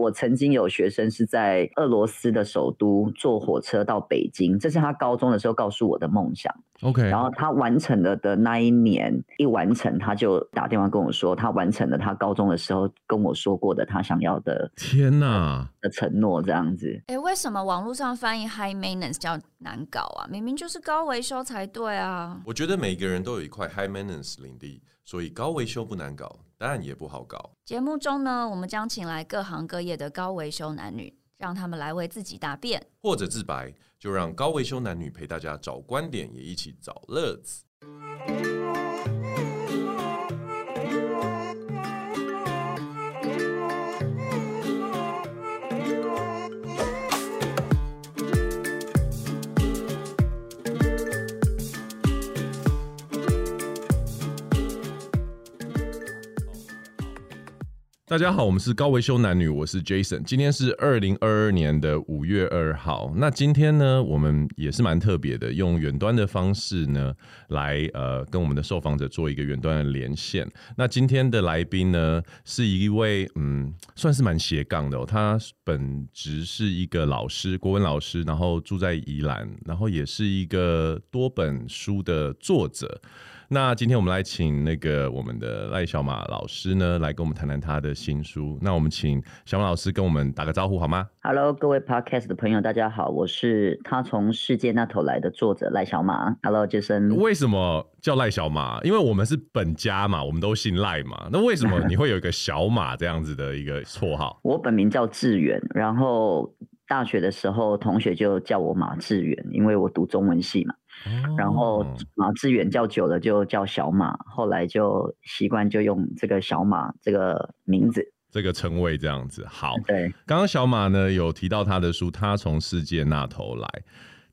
我曾经有学生是在俄罗斯的首都坐火车到北京，这是他高中的时候告诉我的梦想。OK，然后他完成了的那一年一完成，他就打电话跟我说，他完成了他高中的时候跟我说过的他想要的。天哪！的承诺这样子。哎，为什么网络上翻译 high maintenance 叫难搞啊？明明就是高维修才对啊！我觉得每个人都有一块 high maintenance 领地，所以高维修不难搞，当然也不好搞。节目中呢，我们将请来各行各业的高维修男女，让他们来为自己答辩，或者自白。就让高维修男女陪大家找观点，也一起找乐子。大家好，我们是高维修男女，我是 Jason。今天是二零二二年的五月二号。那今天呢，我们也是蛮特别的，用远端的方式呢，来呃跟我们的受访者做一个远端的连线。那今天的来宾呢，是一位嗯，算是蛮斜杠的哦。他本职是一个老师，国文老师，然后住在宜兰，然后也是一个多本书的作者。那今天我们来请那个我们的赖小马老师呢，来跟我们谈谈他的新书。那我们请小马老师跟我们打个招呼好吗？Hello，各位 Podcast 的朋友，大家好，我是他从世界那头来的作者赖小马。Hello，Jason。为什么叫赖小马？因为我们是本家嘛，我们都姓赖嘛。那为什么你会有一个小马这样子的一个绰号？我本名叫志远，然后大学的时候同学就叫我马志远，因为我读中文系嘛。然后马志远叫久了就叫小马，后来就习惯就用这个小马这个名字，这个称谓这样子。好，对，刚刚小马呢有提到他的书，他从世界那头来，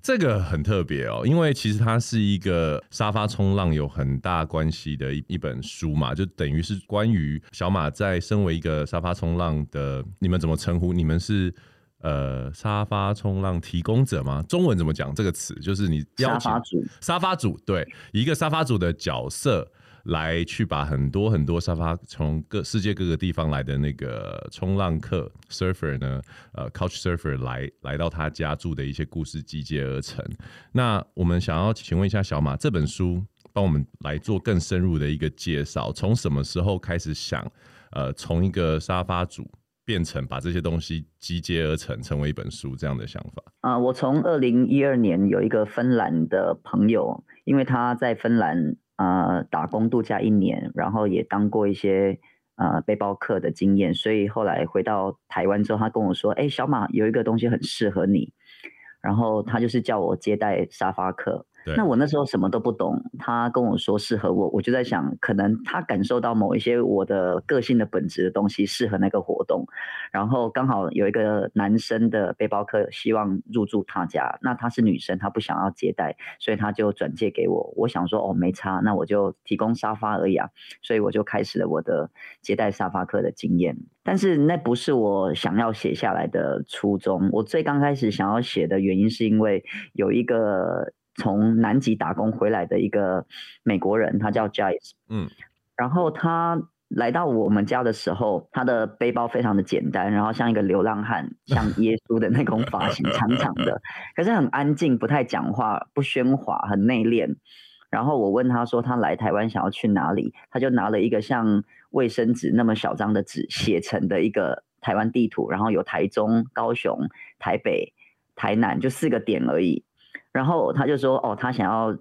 这个很特别哦，因为其实它是一个沙发冲浪有很大关系的一一本书嘛，就等于是关于小马在身为一个沙发冲浪的，你们怎么称呼？你们是？呃，沙发冲浪提供者吗？中文怎么讲这个词？就是你邀请沙发主，沙发主对，一个沙发主的角色来去把很多很多沙发从各世界各个地方来的那个冲浪客 surfer 呢，呃，couch surfer 来来到他家住的一些故事集结而成。那我们想要请问一下小马，这本书帮我们来做更深入的一个介绍，从什么时候开始想，呃，从一个沙发主。变成把这些东西集结而成，成为一本书这样的想法啊、我从二零一二年有一个芬兰的朋友，因为他在芬兰呃打工度假一年，然后也当过一些呃背包客的经验，所以后来回到台湾之后，他跟我说：“哎、小马有一个东西很适合你。”然后他就是叫我接待沙发客。那我那时候什么都不懂，他跟我说适合我，我就在想，可能他感受到某一些我的个性的本质的东西适合那个活动，然后刚好有一个男生的背包客希望入住他家，那他是女生，他不想要接待，所以他就转借给我。我想说哦，没差，那我就提供沙发而已啊，所以我就开始了我的接待沙发客的经验。但是那不是我想要写下来的初衷，我最刚开始想要写的原因是因为有一个。从南极打工回来的一个美国人，他叫 Jais，嗯，然后他来到我们家的时候，他的背包非常的简单，然后像一个流浪汉，像耶稣的那种发型，长长的，可是很安静，不太讲话，不喧哗，很内敛。然后我问他说，他来台湾想要去哪里，他就拿了一个像卫生纸那么小张的纸写成的一个台湾地图，然后有台中、高雄、台北、台南，就四个点而已。然后他就说：“哦，他想要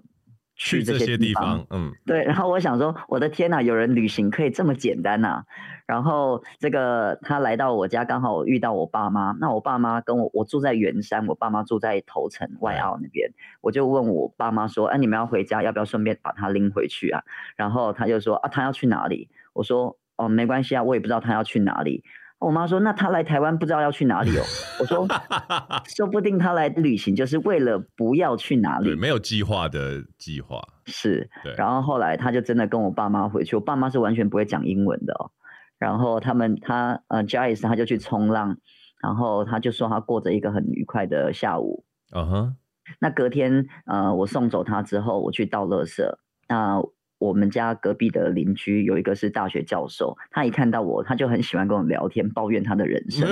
去这些地方，嗯，对。”然后我想说：“我的天哪，有人旅行可以这么简单呐！”然后这个他来到我家，刚好我遇到我爸妈。那我爸妈跟我，我住在圆山，我爸妈住在头城外澳那边。我就问我爸妈说：“哎，你们要回家，要不要顺便把他拎回去啊？”然后他就说：“啊，他要去哪里？”我说：“哦，没关系啊，我也不知道他要去哪里。”我妈说：“那他来台湾不知道要去哪里哦。”我说：“说不定他来旅行就是为了不要去哪里，没有计划的计划。”是，对然后后来他就真的跟我爸妈回去，我爸妈是完全不会讲英文的哦。然后他们他呃 Jais 他就去冲浪，然后他就说他过着一个很愉快的下午。嗯哼。那隔天呃我送走他之后，我去倒垃圾。那我们家隔壁的邻居有一个是大学教授，他一看到我，他就很喜欢跟我聊天，抱怨他的人生。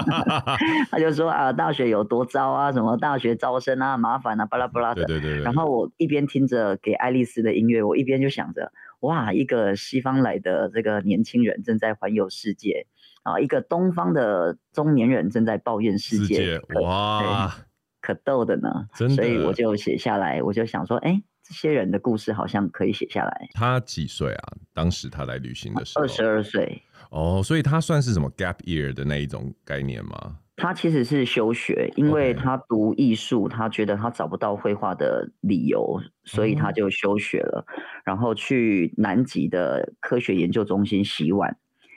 他就说啊，大学有多糟啊，什么大学招生啊，麻烦啊，巴拉巴拉的。对对对对。然后我一边听着给爱丽丝的音乐，我一边就想着，哇，一个西方来的这个年轻人正在环游世界啊，一个东方的中年人正在抱怨世界，世界哇，可逗的呢。真的。所以我就写下来，我就想说，哎。这些人的故事好像可以写下来。他几岁啊？当时他来旅行的时候，二十二岁。哦，所以他算是什么 gap year 的那一种概念吗？他其实是休学，因为他读艺术，他觉得他找不到绘画的理由，所以他就休学了，嗯、然后去南极的科学研究中心洗碗，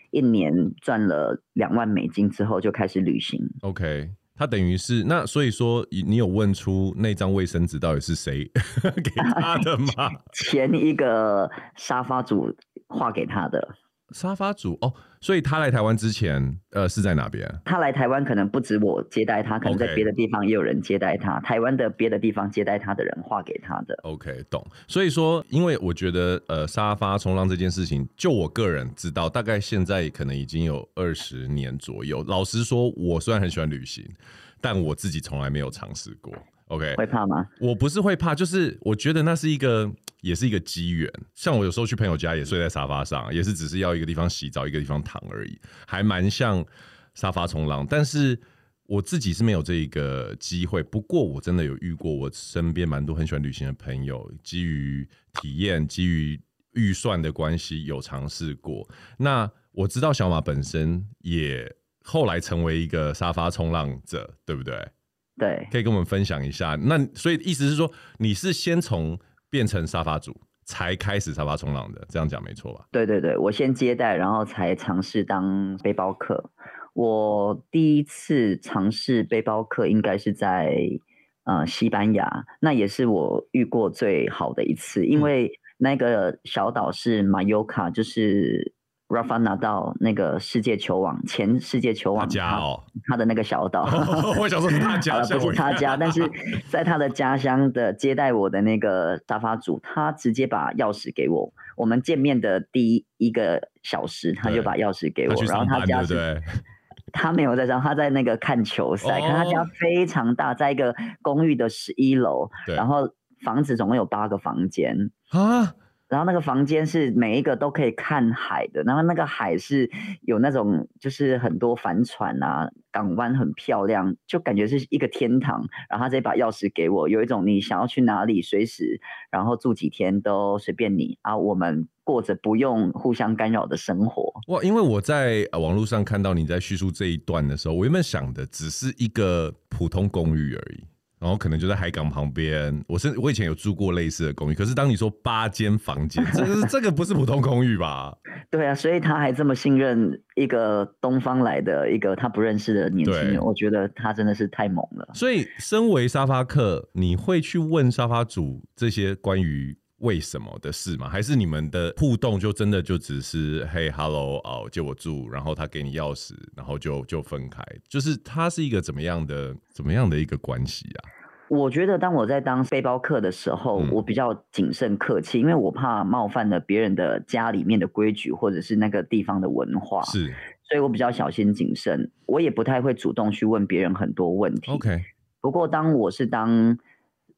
一年赚了两万美金之后，就开始旅行。OK。他等于是那，所以说你有问出那张卫生纸到底是谁 给他的吗？前一个沙发主画给他的。沙发主哦，所以他来台湾之前，呃，是在哪边？他来台湾可能不止我接待他，可能在别的地方也有人接待他。台湾的别的地方接待他的人画给他的。OK，懂。所以说，因为我觉得，呃，沙发冲浪这件事情，就我个人知道，大概现在可能已经有二十年左右。老实说，我虽然很喜欢旅行，但我自己从来没有尝试过。OK，会怕吗？我不是会怕，就是我觉得那是一个。也是一个机缘，像我有时候去朋友家也睡在沙发上，也是只是要一个地方洗澡，一个地方躺而已，还蛮像沙发冲浪。但是我自己是没有这一个机会。不过我真的有遇过，我身边蛮多很喜欢旅行的朋友，基于体验、基于预算的关系，有尝试过。那我知道小马本身也后来成为一个沙发冲浪者，对不对？对，可以跟我们分享一下。那所以意思是说，你是先从变成沙发主才开始沙发冲浪的，这样讲没错吧？对对对，我先接待，然后才尝试当背包客。我第一次尝试背包客应该是在呃西班牙，那也是我遇过最好的一次，因为那个小岛是马尤卡，就是。Rafa 拿到那个世界球网，前世界球王他家哦，他的那个小岛，哦，我想说是他家，不是他家，但是 在他的家乡的接待我的那个沙发主，他直接把钥匙给我。我们见面的第一一个小时，他就把钥匙给我，然后他家是，他没有在上，他在那个看球赛，可他家非常大，在一个公寓的十一楼，然后房子总共有八个房间。啊。然后那个房间是每一个都可以看海的，然后那个海是有那种就是很多帆船啊，港湾很漂亮，就感觉是一个天堂。然后他直接把钥匙给我，有一种你想要去哪里，随时然后住几天都随便你啊。我们过着不用互相干扰的生活。哇，因为我在网络上看到你在叙述这一段的时候，我原本想的只是一个普通公寓而已。然后可能就在海港旁边，我是我以前有住过类似的公寓，可是当你说八间房间，这个 这个不是普通公寓吧？对啊，所以他还这么信任一个东方来的一个他不认识的年轻人，我觉得他真的是太猛了。所以，身为沙发客，你会去问沙发主这些关于？为什么的事吗？还是你们的互动就真的就只是嘿，hello，哦，借我住，然后他给你钥匙，然后就就分开，就是他是一个怎么样的怎么样的一个关系啊？我觉得当我在当背包客的时候，嗯、我比较谨慎客气，因为我怕冒犯了别人的家里面的规矩或者是那个地方的文化，是，所以我比较小心谨慎，我也不太会主动去问别人很多问题。OK，不过当我是当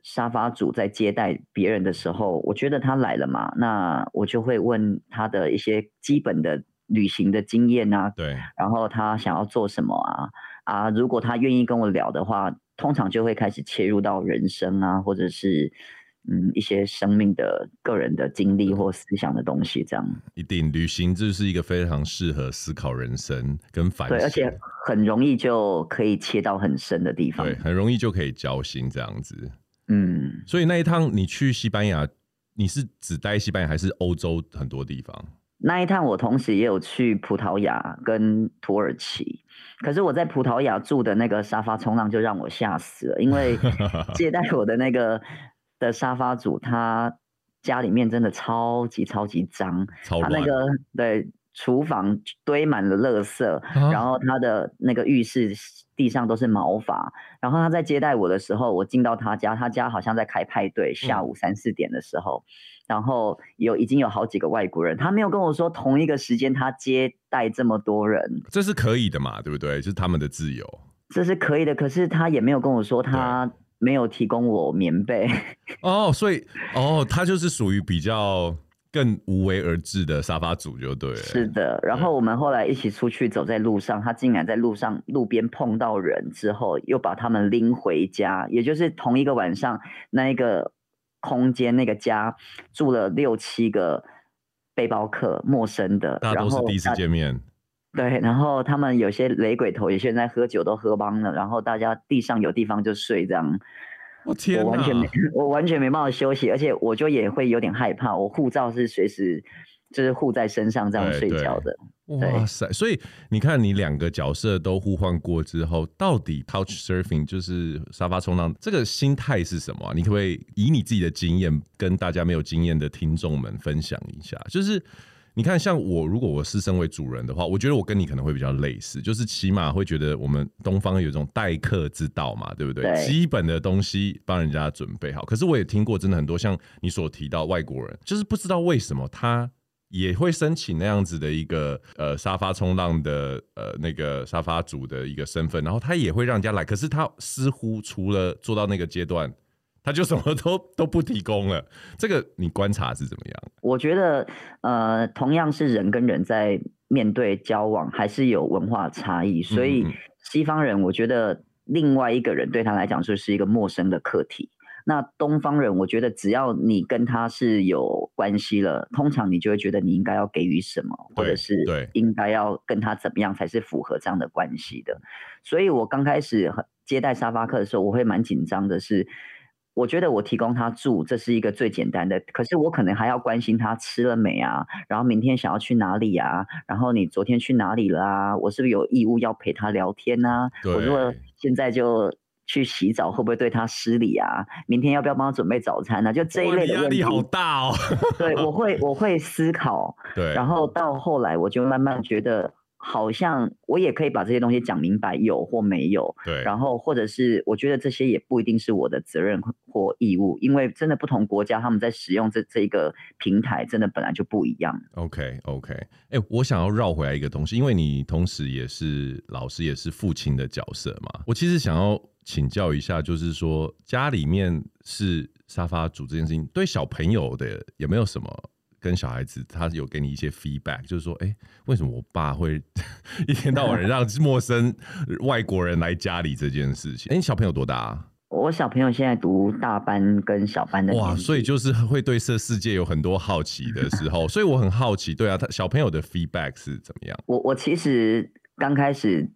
沙发主在接待别人的时候，我觉得他来了嘛，那我就会问他的一些基本的旅行的经验啊，对，然后他想要做什么啊啊，如果他愿意跟我聊的话，通常就会开始切入到人生啊，或者是嗯一些生命的个人的经历或思想的东西，这样。一定，旅行就是一个非常适合思考人生跟反省，对，而且很容易就可以切到很深的地方，对，很容易就可以交心这样子。嗯，所以那一趟你去西班牙，你是只待西班牙还是欧洲很多地方？那一趟我同时也有去葡萄牙跟土耳其，可是我在葡萄牙住的那个沙发冲浪就让我吓死了，因为 接待我的那个的沙发主他家里面真的超级超级脏，他那个对。厨房堆满了垃圾，啊、然后他的那个浴室地上都是毛发。然后他在接待我的时候，我进到他家，他家好像在开派对，下午三四点的时候，嗯、然后有已经有好几个外国人，他没有跟我说同一个时间他接待这么多人，这是可以的嘛？对不对？就是他们的自由，这是可以的。可是他也没有跟我说他没有提供我棉被。哦，所以哦，他就是属于比较。更无为而治的沙发主就对了。是的，然后我们后来一起出去走在路上，他竟然在路上路边碰到人之后，又把他们拎回家，也就是同一个晚上，那一个空间那个家住了六七个背包客，陌生的，大家都是第一次见面。对，然后他们有些雷鬼头，有些人在喝酒都喝帮了，然后大家地上有地方就睡这样。我天，我完全没，我完全没办法休息，而且我就也会有点害怕。我护照是随时就是护在身上这样睡觉的。哇塞！所以你看，你两个角色都互换过之后，到底 Couch Surfing 就是沙发冲浪这个心态是什么啊？你可不可以以你自己的经验跟大家没有经验的听众们分享一下？就是。你看，像我，如果我是身为主人的话，我觉得我跟你可能会比较类似，就是起码会觉得我们东方有一种待客之道嘛，对不对？对。基本的东西帮人家准备好。可是我也听过，真的很多像你所提到外国人，就是不知道为什么他也会申请那样子的一个呃沙发冲浪的呃那个沙发主的一个身份，然后他也会让人家来，可是他似乎除了做到那个阶段。他就什么都都不提供了，这个你观察是怎么样？我觉得，呃，同样是人跟人在面对交往，还是有文化差异。所以西方人，我觉得另外一个人对他来讲就是一个陌生的课题。那东方人，我觉得只要你跟他是有关系了，通常你就会觉得你应该要给予什么，或者是应该要跟他怎么样才是符合这样的关系的。所以我刚开始接待沙发客的时候，我会蛮紧张的是。我觉得我提供他住，这是一个最简单的。可是我可能还要关心他吃了没啊，然后明天想要去哪里啊，然后你昨天去哪里了啊？我是不是有义务要陪他聊天呢？我如果现在就去洗澡，会不会对他失礼啊？明天要不要帮他准备早餐呢？就这一类的问题。压力好大哦。对，我会 我会思考。对。然后到后来，我就慢慢觉得。好像我也可以把这些东西讲明白，有或没有。对。然后或者是我觉得这些也不一定是我的责任或义务，因为真的不同国家他们在使用这这一个平台，真的本来就不一样。OK OK，哎、欸，我想要绕回来一个东西，因为你同时也是老师，也是父亲的角色嘛。我其实想要请教一下，就是说家里面是沙发主这件事情，对小朋友的有没有什么？跟小孩子，他有给你一些 feedback，就是说，哎、欸，为什么我爸会 一天到晚让陌生外国人来家里这件事情？哎、欸，你小朋友多大啊？我小朋友现在读大班跟小班的。哇，所以就是会对这世界有很多好奇的时候，所以我很好奇，对啊，他小朋友的 feedback 是怎么样？我我其实刚开始。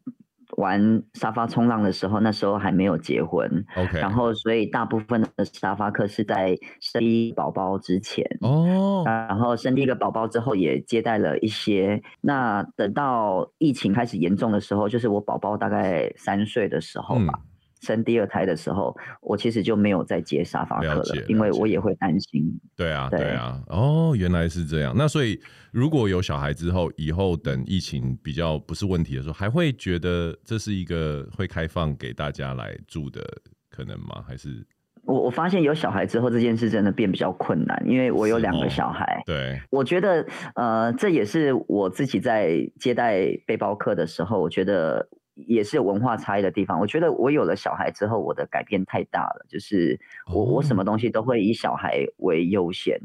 玩沙发冲浪的时候，那时候还没有结婚，OK，然后所以大部分的沙发客是在生第一宝宝之前哦，然后生第一个宝宝之后也接待了一些。那等到疫情开始严重的时候，就是我宝宝大概三岁的时候吧。嗯生第二胎的时候，我其实就没有再接沙发客了，因为我也会担心。对啊，对啊，哦，原来是这样。那所以如果有小孩之后，以后等疫情比较不是问题的时候，还会觉得这是一个会开放给大家来住的可能吗？还是我我发现有小孩之后，这件事真的变比较困难，因为我有两个小孩。对，我觉得呃，这也是我自己在接待背包客的时候，我觉得。也是有文化差异的地方。我觉得我有了小孩之后，我的改变太大了。就是我我什么东西都会以小孩为优先。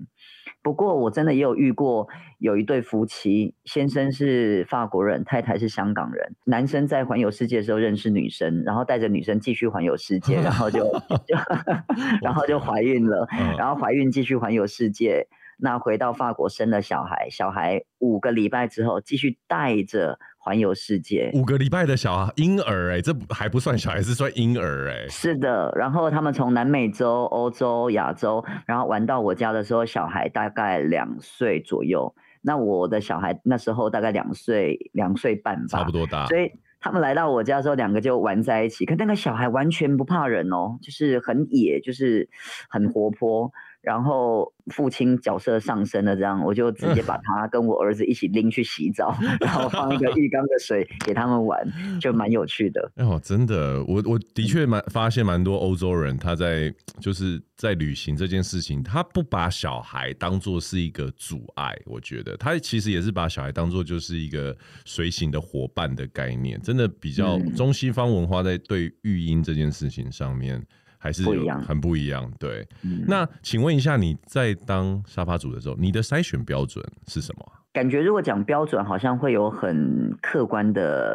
不过我真的也有遇过有一对夫妻，先生是法国人，太太是香港人。男生在环游世界的时候认识女生，然后带着女生继续环游世界，然后就就 然后就怀孕了，然后怀孕继续环游世界。那回到法国生了小孩，小孩五个礼拜之后继续带着。环游世界五个礼拜的小孩婴儿哎，这还不算小孩，是算婴儿哎。是的，然后他们从南美洲、欧洲、亚洲，然后玩到我家的时候，小孩大概两岁左右。那我的小孩那时候大概两岁、两岁半吧，差不多大。所以他们来到我家的时候，两个就玩在一起。可那个小孩完全不怕人哦，就是很野，就是很活泼。然后父亲角色上升了，这样我就直接把他跟我儿子一起拎去洗澡，然后放一个浴缸的水给他们玩，就蛮有趣的。哦，真的，我我的确蛮发现蛮多欧洲人他在就是在旅行这件事情，他不把小孩当做是一个阻碍，我觉得他其实也是把小孩当做就是一个随行的伙伴的概念，真的比较中西方文化在对育婴这件事情上面。还是有很不一样，对。嗯、那请问一下，你在当沙发主的时候，你的筛选标准是什么？感觉如果讲标准，好像会有很客观的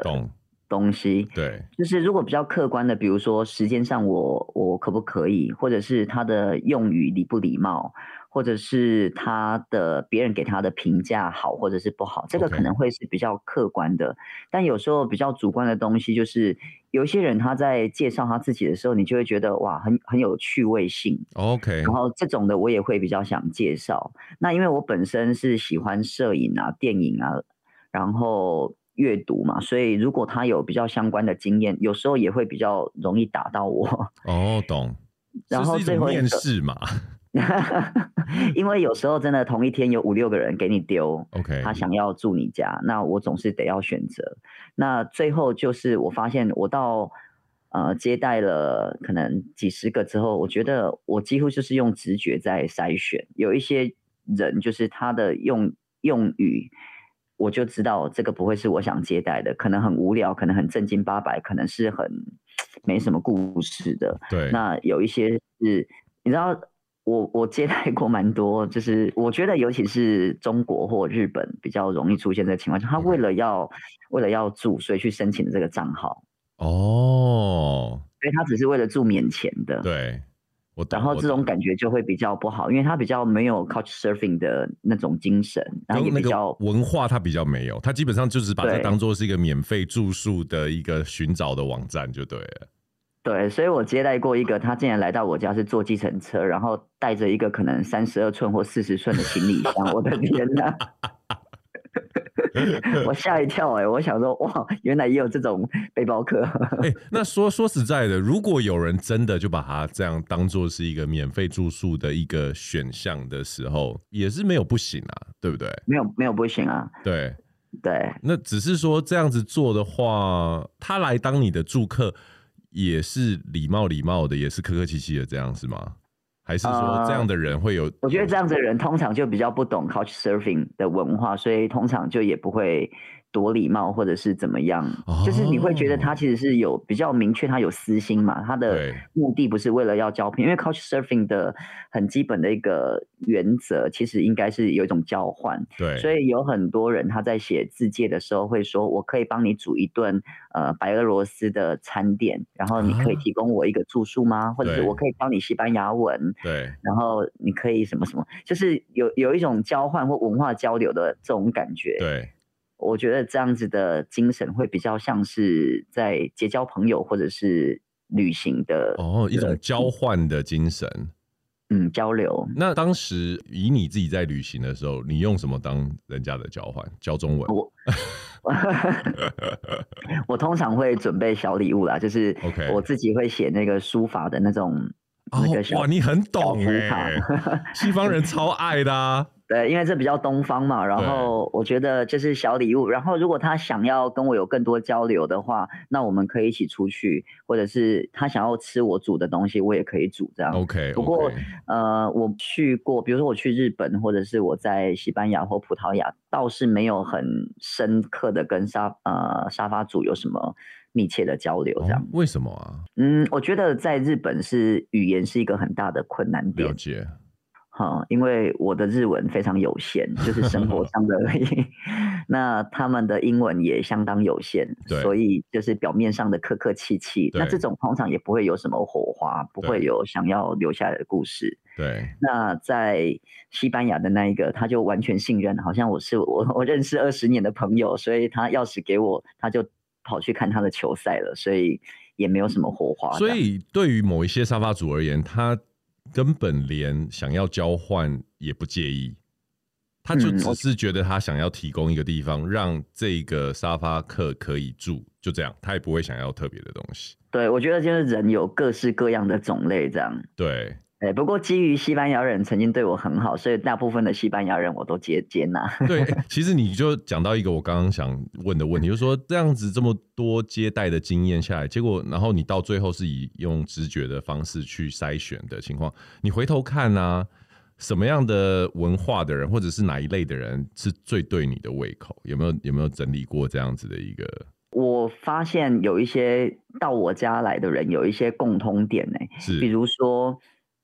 东西。对，就是如果比较客观的，比如说时间上我我可不可以，或者是他的用语礼不礼貌。或者是他的别人给他的评价好，或者是不好，这个可能会是比较客观的。但有时候比较主观的东西，就是有一些人他在介绍他自己的时候，你就会觉得哇，很很有趣味性。OK，然后这种的我也会比较想介绍。那因为我本身是喜欢摄影啊、电影啊，然后阅读嘛，所以如果他有比较相关的经验，有时候也会比较容易打到我。哦，oh, 懂。然后最后面试嘛。因为有时候真的同一天有五六个人给你丢，OK，他想要住你家，那我总是得要选择。那最后就是我发现，我到呃接待了可能几十个之后，我觉得我几乎就是用直觉在筛选。有一些人就是他的用用语，我就知道这个不会是我想接待的，可能很无聊，可能很正经八百，可能是很没什么故事的。对，那有一些是，你知道。我我接待过蛮多，就是我觉得尤其是中国或日本比较容易出现这个情况，他为了要为了要住，所以去申请的这个账号。哦，所以他只是为了住免钱的，对，我然后这种感觉就会比较不好，因为他比较没有 Couch Surfing 的那种精神，然后也比较文化，他比较没有，他基本上就是把它当做是一个免费住宿的一个寻找的网站就对了。对，所以我接待过一个，他竟然来到我家是坐计程车，然后带着一个可能三十二寸或四十寸的行李箱，我的天哪！我吓一跳哎、欸，我想说哇，原来也有这种背包客。哎、欸，那说说实在的，如果有人真的就把它这样当做是一个免费住宿的一个选项的时候，也是没有不行啊，对不对？没有没有不行啊，对对。那只是说这样子做的话，他来当你的住客。也是礼貌礼貌的，也是客客气气的，这样是吗？还是说这样的人会有？呃，我觉得这样的人通常就比较不懂 Couch Surfing 的文化，所以通常就也不会。多礼貌或者是怎么样，哦、就是你会觉得他其实是有比较明确，他有私心嘛，他的目的不是为了要交朋友，因为 Couch Surfing 的很基本的一个原则，其实应该是有一种交换。对，所以有很多人他在写自介的时候会说，我可以帮你煮一顿呃白俄罗斯的餐点，然后你可以提供我一个住宿吗？啊、或者是我可以教你西班牙文？对，然后你可以什么什么，就是有有一种交换或文化交流的这种感觉。对。我觉得这样子的精神会比较像是在结交朋友或者是旅行的哦，一种交换的精神，嗯，交流。那当时以你自己在旅行的时候，你用什么当人家的交换？教中文？我 我通常会准备小礼物啦，就是我自己会写那个书法的那种那个.哇，你很懂哎，西方人超爱的啊。对，因为这比较东方嘛，然后我觉得这是小礼物。然后如果他想要跟我有更多交流的话，那我们可以一起出去，或者是他想要吃我煮的东西，我也可以煮这样。OK。不过呃，我去过，比如说我去日本，或者是我在西班牙或葡萄牙，倒是没有很深刻的跟沙呃沙发主有什么密切的交流这样。哦，为什么啊？嗯，我觉得在日本是语言是一个很大的困难点。了解。啊，因为我的日文非常有限，就是生活 上的而已。那他们的英文也相当有限，所以就是表面上的客客气气，那这种通常也不会有什么火花，不会有想要留下来的故事。对。那在西班牙的那一个，他就完全信任，好像我是我我认识二十年的朋友，所以他钥匙给我，他就跑去看他的球赛了，所以也没有什么火花。所以对于某一些沙发主而言，他。根本连想要交换也不介意，他就只是觉得他想要提供一个地方，让这个沙发客可以住，就这样，他也不会想要特别的东西。对，我觉得就是人有各式各样的种类，这样。对，对，不过基于西班牙人曾经对我很好，所以大部分的西班牙人我都接接纳。对，其实你就讲到一个我刚刚想问的问题，就是说这样子这么多接待的经验下来，结果然后你到最后是以用直觉的方式去筛选的情况，你回头看啊，什么样的文化的人，或者是哪一类的人是最对你的胃口？有没有有没有整理过这样子的一个？我发现有一些到我家来的人有一些共通点呢、比如说。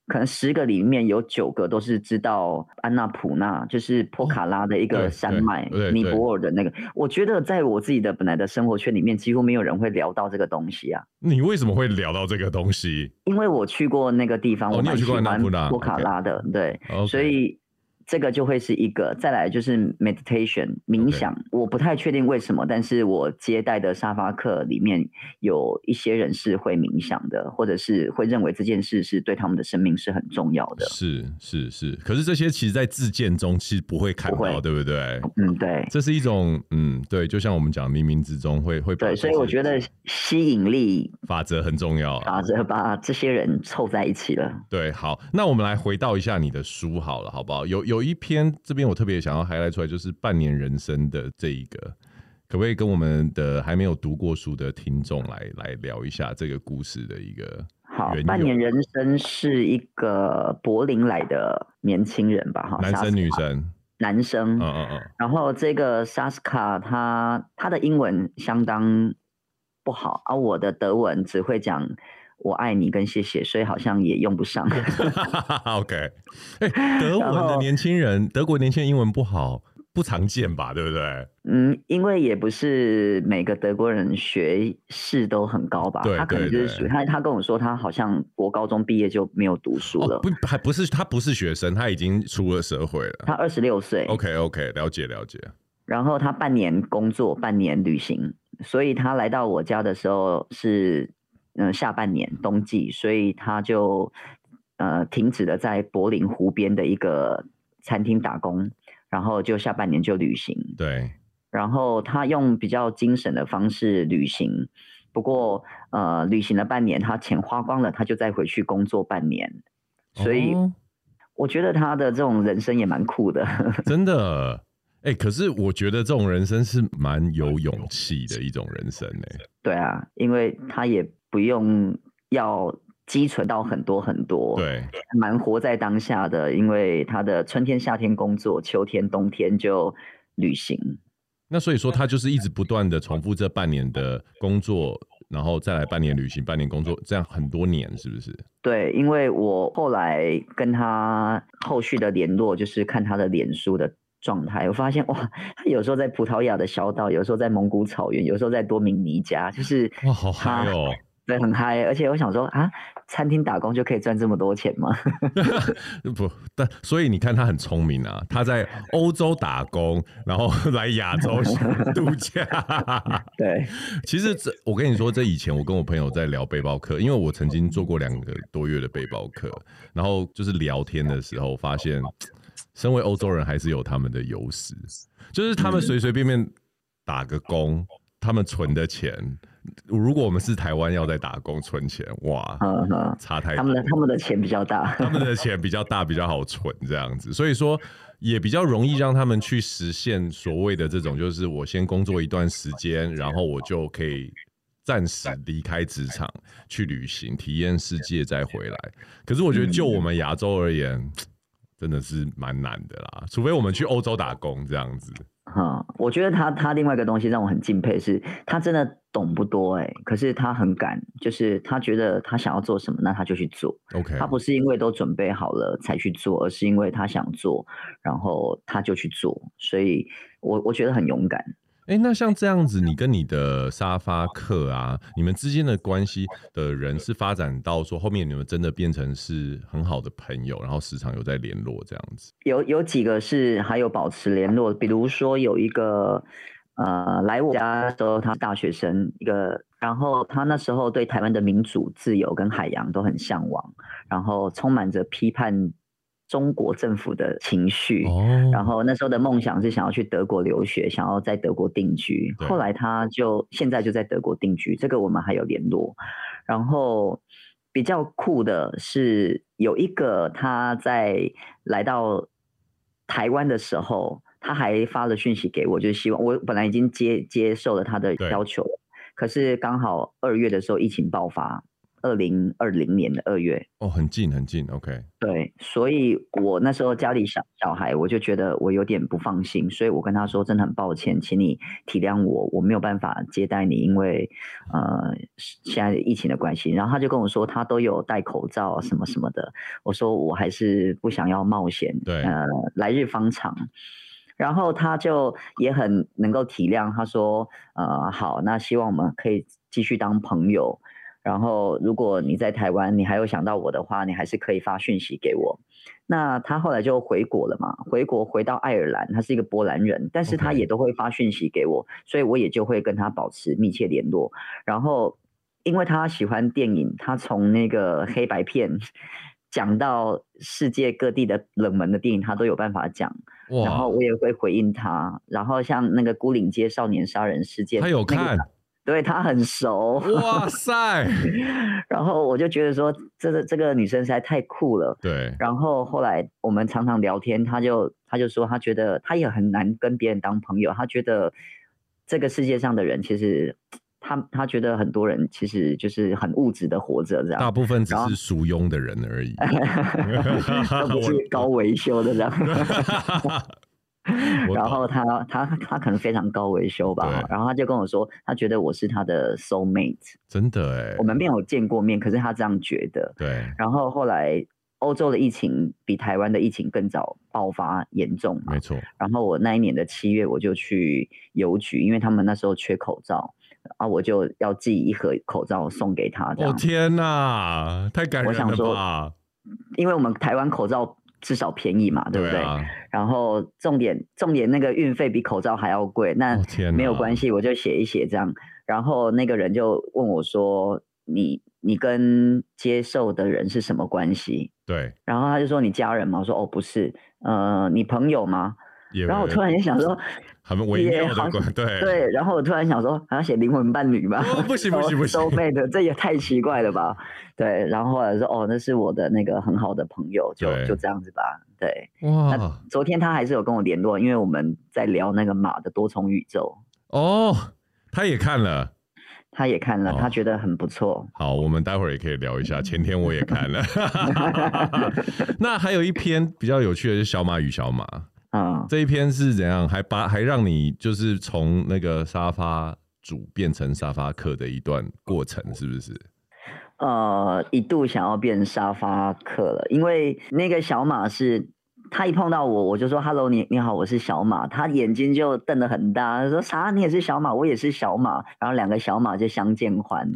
可能十个里面有九个都是知道安娜普纳，就是波卡拉的一个山脉，尼泊尔的那个。我觉得在我自己的本来的生活圈里面，几乎没有人会聊到这个东西啊。你为什么会聊到这个东西？因为我去过那个地方，我蛮喜欢波卡拉的，对，所以。这个就会是一个，再来就是 meditation 冥想.我不太确定为什么，但是我接待的沙发客里面有一些人是会冥想的，或者是会认为这件事是对他们的生命是很重要的。是是是，可是这些其实在自荐中其实不会看到，不对不对？嗯，对，这是一种嗯，对，就像我们讲冥冥之中会会对，所以我觉得吸引力法则很重要，法则把这些人凑在一起了。对，好，那我们来回到一下你的书好了，好不好？有有。有一篇这边我特别想要 highlight 出来，就是半年人生的这一个，可不可以跟我们的还没有读过书的听众来来聊一下这个故事的一个？好，半年人生是一个柏林来的年轻人吧？哈，男生女生？男生。嗯嗯嗯。然后这个 Saskia 他他的英文相当不好，而、啊、我的德文只会讲。我爱你跟谢谢，所以好像也用不上。OK，欸，德文的年轻人，德国年轻人英文不好，不常见吧？对不对？嗯，因为也不是每个德国人学士都很高吧？对，他可能就是属于他。他跟我说，他好像国高中毕业就没有读书了。哦，不，还不是他不是学生，他已经出了社会了。他二十六岁。OK，OK，了解了解。然后他半年工作，半年旅行，所以他来到我家的时候是。嗯，下半年冬季，所以他就呃停止了在柏林湖边的一个餐厅打工，然后就下半年就旅行。对，然后他用比较精神的方式旅行，不过呃旅行了半年，他钱花光了，他就再回去工作半年。所以我觉得他的这种人生也蛮酷的，真的。哎、欸，可是我觉得这种人生是蛮有勇气的一种人生呢。对啊，因为他也。不用要积存到很多很多，对，蛮活在当下的，因为他的春天、夏天工作，秋天、冬天就旅行。那所以说，他就是一直不断的重复这半年的工作，然后再来半年旅行，半年工作，这样很多年，是不是？对，因为我后来跟他后续的联络，就是看他的脸书的状态，我发现哇，他有时候在葡萄牙的小岛，有时候在蒙古草原，有时候在多米尼加，就是哇，好嗨哦。对，很嗨，而且我想说啊，餐厅打工就可以赚这么多钱吗？不，但所以你看他很聪明啊，他在欧洲打工，然后来亚洲 度假。对，其实这我跟你说，这以前我跟我朋友在聊背包客，因为我曾经做过两个多月的背包客，然后就是聊天的时候发现，身为欧洲人还是有他们的优势，就是他们随随便便打个工，他们存的钱。如果我们是台湾，要在打工存钱，哇，差太多。他们的他们的钱比较大，他们的钱比较大，比较好存，这样子，所以说也比较容易让他们去实现所谓的这种，就是我先工作一段时间，然后我就可以暂时离开职场去旅行，体验世界，再回来。可是我觉得就我们亚洲而言，嗯、真的是蛮难的啦，除非我们去欧洲打工这样子。哈、嗯，我觉得他他另外一个东西让我很敬佩是，他真的懂不多哎、欸，可是他很敢，就是他觉得他想要做什么，那他就去做。OK，他不是因为都准备好了才去做，而是因为他想做，然后他就去做，所以我我觉得很勇敢。哎、那像这样子，你跟你的沙发客啊，你们之间的关系的人是发展到说后面你们真的变成是很好的朋友，然后时常有在联络这样子？有有几个是还有保持联络，比如说有一个呃来我家的时候，他是大学生一个，然后他那时候对台湾的民主、自由跟海洋都很向往，然后充满着批判。中国政府的情绪，哦，然后那时候的梦想是想要去德国留学，想要在德国定居。后来他就现在就在德国定居，这个我们还有联络。然后比较酷的是有一个他在来到台湾的时候，他还发了讯息给我，就是希望我本来已经接接受了他的要求，可是刚好二月的时候疫情爆发。二零二零年的二月哦，很近很近，OK。对，所以我那时候家里小小孩，我就觉得我有点不放心，所以我跟他说，真的很抱歉，请你体谅我，我没有办法接待你，因为呃现在疫情的关系。然后他就跟我说，他都有戴口罩什么什么的。我说我还是不想要冒险，对，呃，来日方长。然后他就也很能够体谅，他说，呃，好，那希望我们可以继续当朋友。然后，如果你在台湾，你还有想到我的话，你还是可以发讯息给我。那他后来就回国了嘛，回国回到爱尔兰，他是一个波兰人，但是他也都会发讯息给我所以我也就会跟他保持密切联络。然后，因为他喜欢电影，他从那个黑白片讲到世界各地的冷门的电影，他都有办法讲。然后我也会回应他。然后像那个《孤岭街少年杀人事件》，他有看。那个对他很熟，哇塞！然后我就觉得说，这个这个女生实在太酷了。对。然后后来我们常常聊天，他就他就说，他觉得他也很难跟别人当朋友。他觉得这个世界上的人，其实他他觉得很多人其实就是很物质的活着这样。大部分只是俗庸的人而已，都不是高维修的这样。然后他他他可能非常高维修吧，然后他就跟我说，他觉得我是他的 soul mate，真的哎，我们没有见过面，可是他这样觉得。对。然后后来欧洲的疫情比台湾的疫情更早爆发严重，没错。然后我那一年的七月我就去邮局，因为他们那时候缺口罩，啊，我就要寄一盒口罩送给他。哦天哪，太感人了吧！我想说，因为我们台湾口罩。至少便宜嘛，对不对？对啊、然后重点重点那个运费比口罩还要贵，那没有关系，我就写一写这样。然后那个人就问我说：“你你跟接受的人是什么关系？”对。然后他就说：“你家人吗？”我说：“哦，不是，呃，你朋友吗？”然后我突然间想说。很微妙的关，对对，然后我突然想说，还要写灵魂伴侣吧？哦，不行不行不行，收费的，这也太奇怪了吧？对，然后后来说，哦，那是我的那个很好的朋友，就就这样子吧。对，哇，那昨天他还是有跟我联络，因为我们在聊那个马的多重宇宙。哦，他也看了，他也看了，哦，他觉得很不错。好，我们待会儿也可以聊一下。前天我也看了，那还有一篇比较有趣的，就是小马与小马。嗯，这一篇是怎样？还把还让你就是从那个沙发主变成沙发客的一段过程，是不是？呃，一度想要变沙发客了，因为那个小马是，他一碰到我，我就说 “hello，你你好，我是小马”，他眼睛就瞪得很大，他说啥？你也是小马，我也是小马，然后两个小马就相见欢。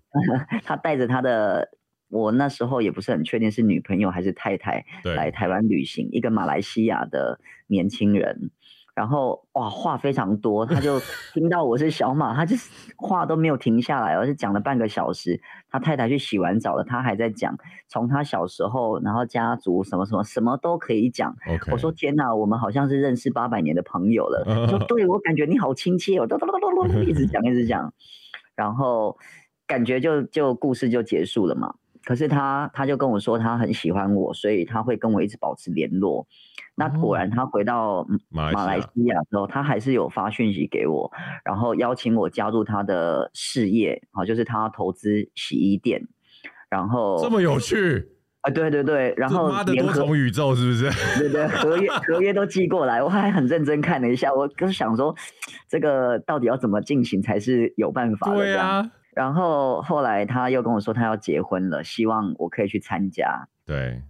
他带着他的。我那时候也不是很确定是女朋友还是太太来台湾旅行，一个马来西亚的年轻人，然后哇话非常多，他就 听到我是小马，他就 话都没有停下来，而是讲了半个小时。他太太去洗完澡了，他还在讲从他小时候，然后家族什么什么什么都可以讲。我说天哪，我们好像是认识八百年的朋友了。他说对，我感觉你好亲切哦，一直讲一直讲，然后感觉就就故事就结束了嘛。可是他他就跟我说他很喜欢我，所以他会跟我一直保持联络。那果然他回到马来西亚之后，他还是有发讯息给我，然后邀请我加入他的事业，好，就是他投资洗衣店。然后这么有趣啊！对对对，然后妈的多重宇宙是不是？对对，合约合约都寄过来，我还很认真看了一下，我就是想说这个到底要怎么进行才是有办法的？对啊。然后后来他又跟我说他要结婚了，希望我可以去参加。对，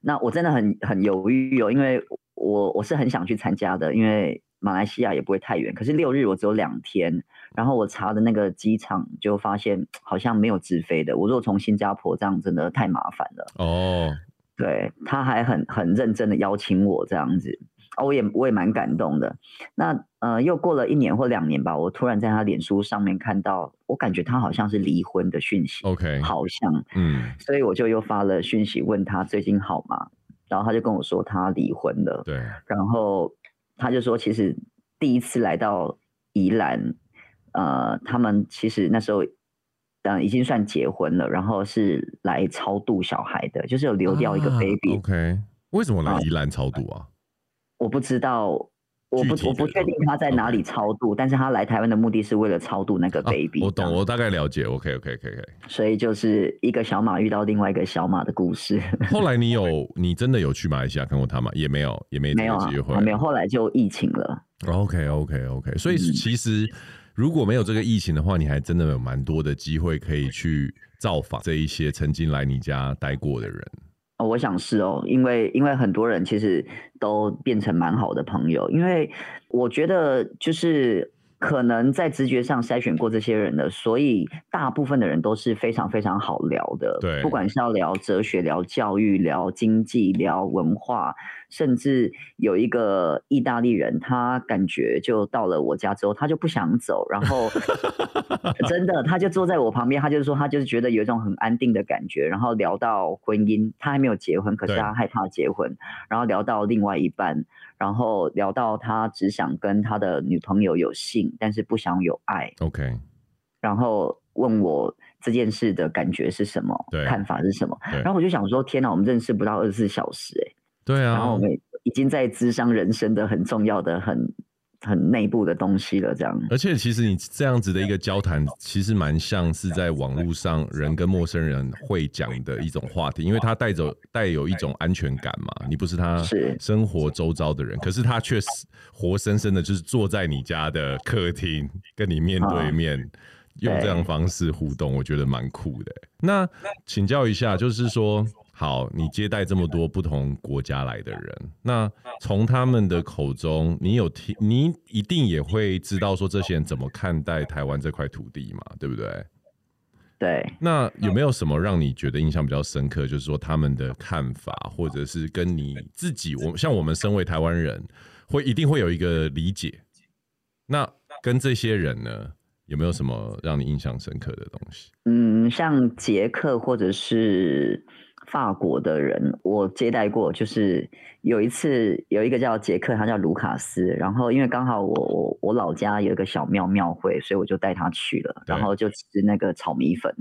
那我真的很很犹豫哦，因为我我是很想去参加的，因为马来西亚也不会太远。可是六日我只有两天，然后我查的那个机场就发现好像没有直飞的。我如果从新加坡这样真的太麻烦了。哦，对，他还很很认真的邀请我这样子。我也我也蛮感动的。那呃，又过了一年或两年吧，我突然在他脸书上面看到，我感觉他好像是离婚的讯息。OK，好像，嗯，所以我就又发了讯息问他最近好吗？然后他就跟我说他离婚了。对，然后他就说其实第一次来到宜兰，呃，他们其实那时候嗯，已经算结婚了，然后是来超度小孩的，就是有流掉一个 baby。啊、OK，为什么来宜兰超度啊？我不知道。我不我不确定他在哪里超度.但是他来台湾的目的是为了超度那个 baby。啊、我懂，我大概了解。OK OK OK OK。所以就是一个小马遇到另外一个小马的故事。后来你有 你真的有去马来西亚看过他吗？也没有，也没没有机会，没有。后来就疫情了。OK OK OK。所以其实如果没有这个疫情的话，你还真的有蛮多的机会可以去造访这一些曾经来你家待过的人。我想是哦，因为因为很多人其实都变成蛮好的朋友，因为我觉得就是。可能在直觉上筛选过这些人的，所以大部分的人都是非常非常好聊的。对，不管是要聊哲学、聊教育、聊经济、聊文化，甚至有一个意大利人，他感觉就到了我家之后，他就不想走，然后 真的他就坐在我旁边，他就说他就是觉得有一种很安定的感觉。然后聊到婚姻，他还没有结婚，可是他害怕结婚。然后聊到另外一半。然后聊到他只想跟他的女朋友有性，但是不想有爱。OK。然后问我这件事的感觉是什么，看法是什么。然后我就想说，天哪，我们认识不到二十四小时，欸，对啊。然后我们已经在滋商人生的很重要的很。很内部的东西了，这样。而且其实你这样子的一个交谈，其实蛮像是在网络上人跟陌生人会讲的一种话题，因为他带走带有一种安全感嘛。你不是他生活周遭的人，可是他却活生生的就是坐在你家的客厅，跟你面对面，用这样方式互动，我觉得蛮酷的。那请教一下，就是说。好，你接待这么多不同国家来的人，那从他们的口中，你有听，你一定也会知道说这些人怎么看待台湾这块土地嘛，对不对？对。那有没有什么让你觉得印象比较深刻？就是说他们的看法，或者是跟你自己，我像我们身为台湾人，会一定会有一个理解。那跟这些人呢，有没有什么让你印象深刻的东西？嗯，像捷克或者是。法国的人，我接待过，就是有一次有一个叫杰克，他叫卢卡斯，然后因为刚好我我我老家有一个小庙庙会，所以我就带他去了，然后就吃那个炒米粉。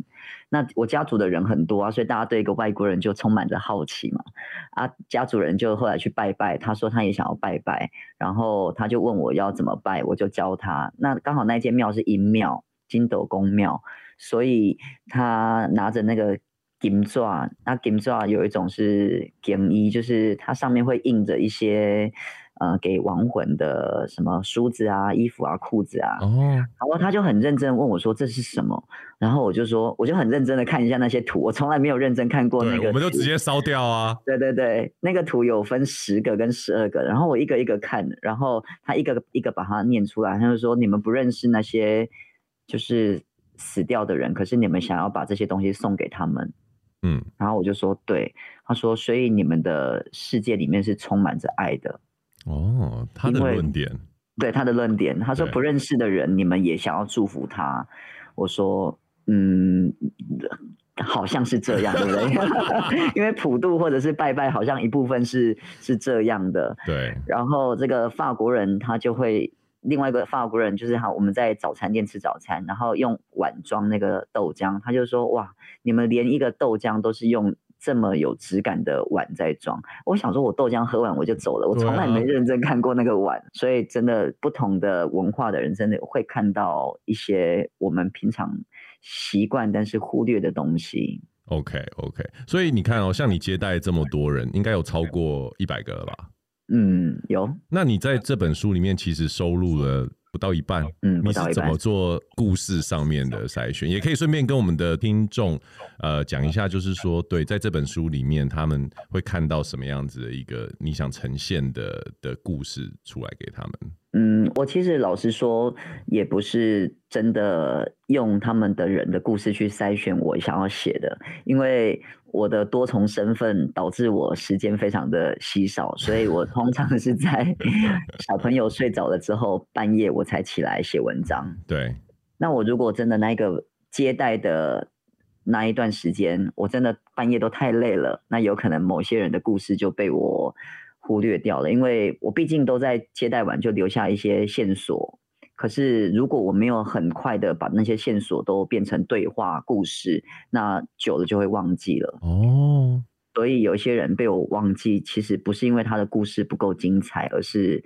那我家族的人很多啊，所以大家对一个外国人就充满着好奇嘛。啊，家族人就后来去拜拜，他说他也想要拜拜，然后他就问我要怎么拜，我就教他。那刚好那间庙是阴庙，金斗公庙，所以他拿着那个。金爪，那金爪有一种是金衣，就是它上面会印着一些呃给亡魂的什么梳子啊、衣服啊、裤子啊。哦。然后他就很认真问我说：“这是什么？”然后我就说：“我就很认真的看一下那些图，我从来没有认真看过那个。”我们就直接烧掉啊！对对对，那个图有分十个跟十二个，然后我一个一个看，然后他一个一个把它念出来，他就说：“你们不认识那些就是死掉的人，可是你们想要把这些东西送给他们。”嗯，然后我就说，对，他说，所以你们的世界里面是充满着爱的。哦，他的论点，对他的论点，他说不认识的人，你们也想要祝福他。我说，嗯，好像是这样，对不对？因为普渡或者是拜拜，好像一部分是是这样的。对。然后这个法国人他就会。另外一个法国人就是哈，我们在早餐店吃早餐，然后用碗装那个豆浆，他就说哇，你们连一个豆浆都是用这么有质感的碗在装。我想说，我豆浆喝完我就走了，我从来没认真看过那个碗，所以真的不同的文化的人真的会看到一些我们平常习惯但是忽略的东西。OK OK，所以你看哦，像你接待这么多人，应该有超过一百个了吧？嗯，有。那你在这本书里面其实收录了不到一半，嗯，你是怎么做故事上面的筛选？也可以顺便跟我们的听众呃讲一下，就是说，对，在这本书里面他们会看到什么样子的一个你想呈现的的故事出来给他们。嗯，我其实老实说，也不是真的用他们的人的故事去筛选我想要写的，因为我的多重身份导致我时间非常的稀少，所以我通常是在 小朋友睡着了之后，半夜我才起来写文章。对，那我如果真的那个接待的那一段时间，我真的半夜都太累了，那有可能某些人的故事就被我忽略掉了，因为我毕竟都在接待完就留下一些线索，可是如果我没有很快的把那些线索都变成对话故事，那久了就会忘记了。哦，所以有一些人被我忘记，其实不是因为他的故事不够精彩，而是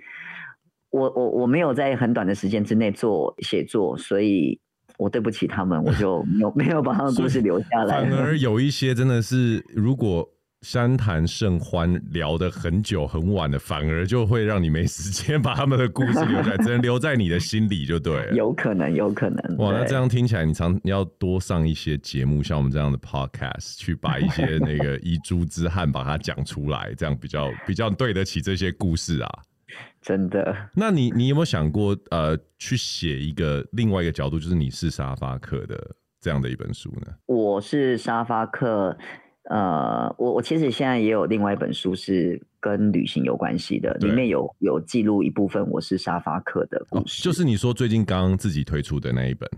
我我我没有在很短的时间之内做写作，所以我对不起他们，我就没有 没有把他们故事留下来。反而有一些真的是如果。相谈甚欢，聊得很久很晚的，反而就会让你没时间把他们的故事留在，只能留在你的心里就对了。有可能，有可能。哇，那这样听起来，你常你要多上一些节目，像我们这样的 podcast，去把一些那个遗珠之憾把它讲出来，这样比较 比较对得起这些故事啊。真的？那你你有没有想过，呃，去写一个另外一个角度，就是你是沙发客的这样的一本书呢？我是沙发客。呃，我我其实现在也有另外一本书是跟旅行有关系的，里面有有记录一部分我是沙发客的故事。哦，就是你说最近刚自己推出的那一本。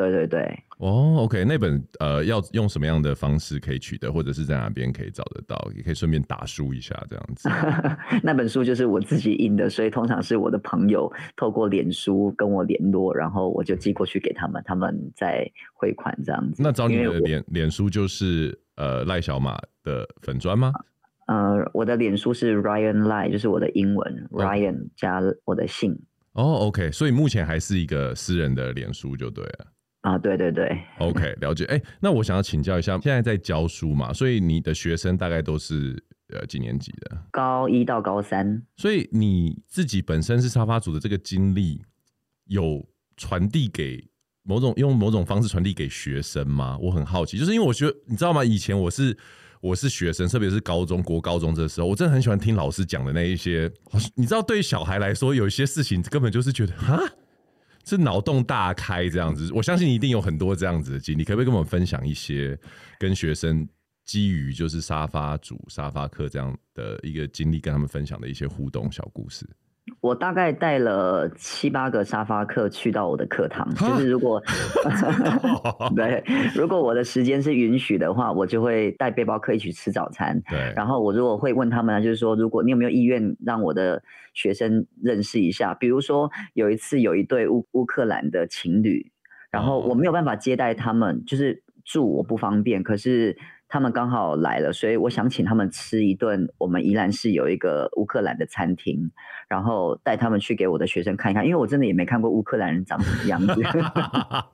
对对对，哦，OK，那本呃要用什么样的方式可以取得，或者是在哪边可以找得到？也可以顺便打书一下这样子。那本书就是我自己印的，所以通常是我的朋友透过脸书跟我联络，然后我就寄过去给他们，他们再汇款这样子。那找你的脸脸书就是呃赖小马的粉砖吗？呃，我的脸书是 Ryan Lai，就是我的英文 Ryan 加我的姓。哦，OK，所以目前还是一个私人的脸书就对了。啊，对对对，OK，了解。哎、欸，那我想要请教一下，现在在教书嘛，所以你的学生大概都是呃几年级的？高一到高三。所以你自己本身是沙发组的这个经历，有传递给某种用某种方式传递给学生吗？我很好奇，就是因为我觉得你知道吗？以前我是我是学生，特别是高中国高中这时候，我真的很喜欢听老师讲的那一些。你知道，对于小孩来说，有一些事情根本就是觉得啊。是脑洞大开这样子，我相信你一定有很多这样子的经历，可不可以跟我们分享一些跟学生基于就是沙发组、沙发课这样的一个经历，跟他们分享的一些互动小故事？我大概带了七八个沙发客去到我的课堂，就是如果 对，如果我的时间是允许的话，我就会带背包客一起吃早餐。对，然后我如果会问他们，就是说，如果你有没有意愿让我的学生认识一下？比如说有一次有一对乌乌克兰的情侣，然后我没有办法接待他们，就是住我不方便，可是。他们刚好来了，所以我想请他们吃一顿。我们宜兰市有一个乌克兰的餐厅，然后带他们去给我的学生看一看，因为我真的也没看过乌克兰人长什么样子。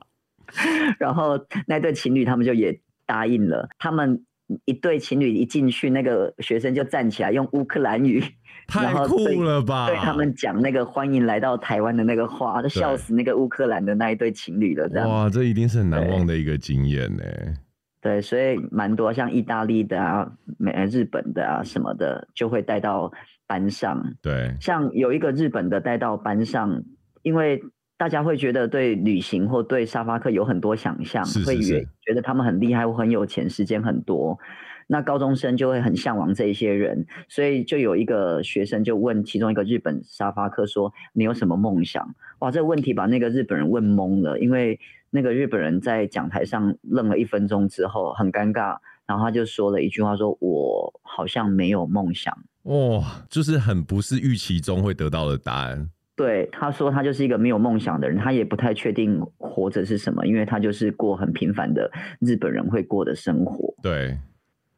然后那对情侣他们就也答应了。他们一对情侣一进去，那个学生就站起来用乌克兰语，太酷了吧？对他们讲那个欢迎来到台湾的那个话，就笑死那个乌克兰的那一对情侣了。哇，这一定是很难忘的一个经验呢。对，所以蛮多像意大利的啊、美、日本的啊什么的，就会带到班上。对，像有一个日本的带到班上，因为大家会觉得对旅行或对沙发客有很多想象，是是是会觉得他们很厉害或很有钱，时间很多。那高中生就会很向往这一些人，所以就有一个学生就问其中一个日本沙发客说：“你有什么梦想？”哇，这个问题把那个日本人问懵了，因为。那个日本人在讲台上愣了一分钟之后，很尴尬，然后他就说了一句话说：“说我好像没有梦想。”哇，就是很不是预期中会得到的答案。对，他说他就是一个没有梦想的人，他也不太确定活着是什么，因为他就是过很平凡的日本人会过的生活。对，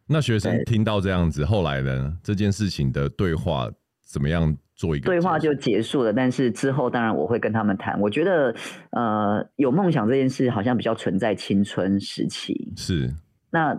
那学生听到这样子，后来呢？这件事情的对话怎么样？做一个对话就结束了，但是之后当然我会跟他们谈。我觉得，呃，有梦想这件事好像比较存在青春时期。是。那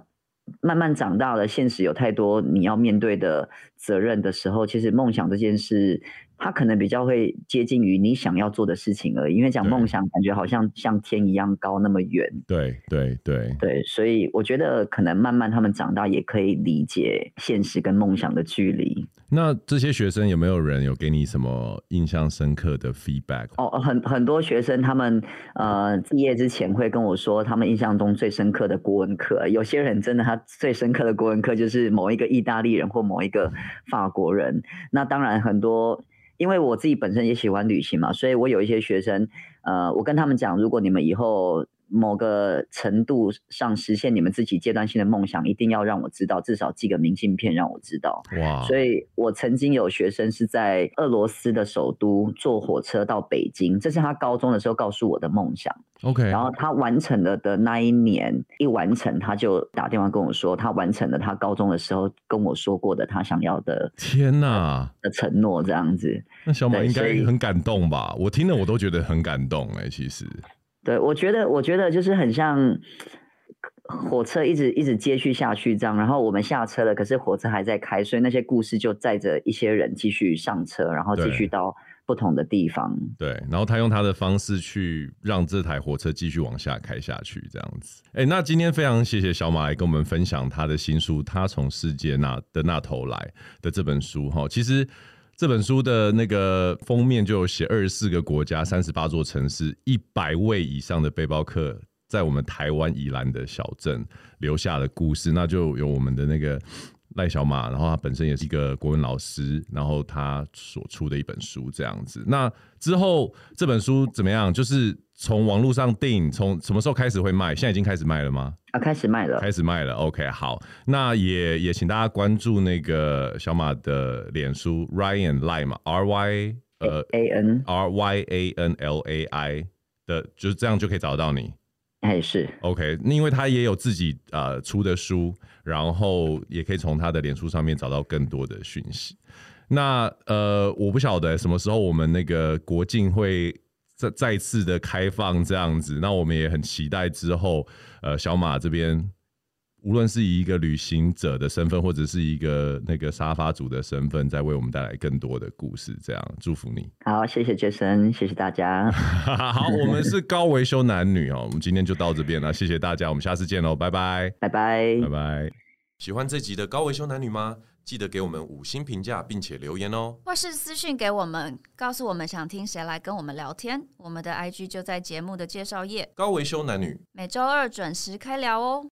慢慢长大了，现实有太多你要面对的责任的时候，其实梦想这件事。他可能比较会接近于你想要做的事情而已，因为讲梦想，感觉好像像天一样高那么远。对对对对，所以我觉得可能慢慢他们长大也可以理解现实跟梦想的距离。那这些学生有没有人有给你什么印象深刻的 feedback？哦，很很多学生他们呃毕业之前会跟我说，他们印象中最深刻的国文课。有些人真的他最深刻的国文课就是某一个意大利人或某一个法国人。那当然很多。因为我自己本身也喜欢旅行嘛，所以我有一些学生，呃，我跟他们讲，如果你们以后某个程度上实现你们自己阶段性的梦想，一定要让我知道，至少寄个明信片让我知道。哇！所以我曾经有学生是在俄罗斯的首都坐火车到北京，这是他高中的时候告诉我的梦想。OK，然后他完成了的那一年一完成，他就打电话跟我说，他完成了他高中的时候跟我说过的他想要的。天哪！的承诺这样子，那小马应该很感动吧？我听了我都觉得很感动哎、欸，其实。对，我觉得，我觉得就是很像火车一直一直接续下去这样，然后我们下车了，可是火车还在开，所以那些故事就载着一些人继续上车，然后继续到不同的地方。对，然后他用他的方式去让这台火车继续往下开下去，这样子。哎，那今天非常谢谢小马来跟我们分享他的新书《他从世界那的那头来》的这本书哈，其实。这本书的那个封面就有写二十四个国家、三十八座城市、一百位以上的背包客在我们台湾宜兰的小镇留下的故事。那就有我们的那个赖小马，然后他本身也是一个国文老师，然后他所出的一本书这样子。那之后这本书怎么样？就是从网络上订，从什么时候开始会卖？现在已经开始卖了吗？啊，开始卖了，开始卖了。OK，好，那也也请大家关注那个小马的脸书，Ryan Lai 嘛，R Y 呃 A N R Y A N L A I 的，就是这样就可以找到你。哎，是 OK，因为他也有自己呃出的书，然后也可以从他的脸书上面找到更多的讯息。那呃，我不晓得什么时候我们那个国境会。再再次的开放这样子，那我们也很期待之后，呃，小马这边无论是以一个旅行者的身份，或者是一个那个沙发主的身份，再为我们带来更多的故事。这样祝福你。好，谢谢杰森，谢谢大家。好，我们是高维修男女哦，我们今天就到这边了，谢谢大家，我们下次见喽，拜拜，拜拜，拜拜。喜欢这集的高维修男女吗？记得给我们五星评价，并且留言哦，或是私讯给我们，告诉我们想听谁来跟我们聊天。我们的 IG 就在节目的介绍页。高维修男女，每周二准时开聊哦。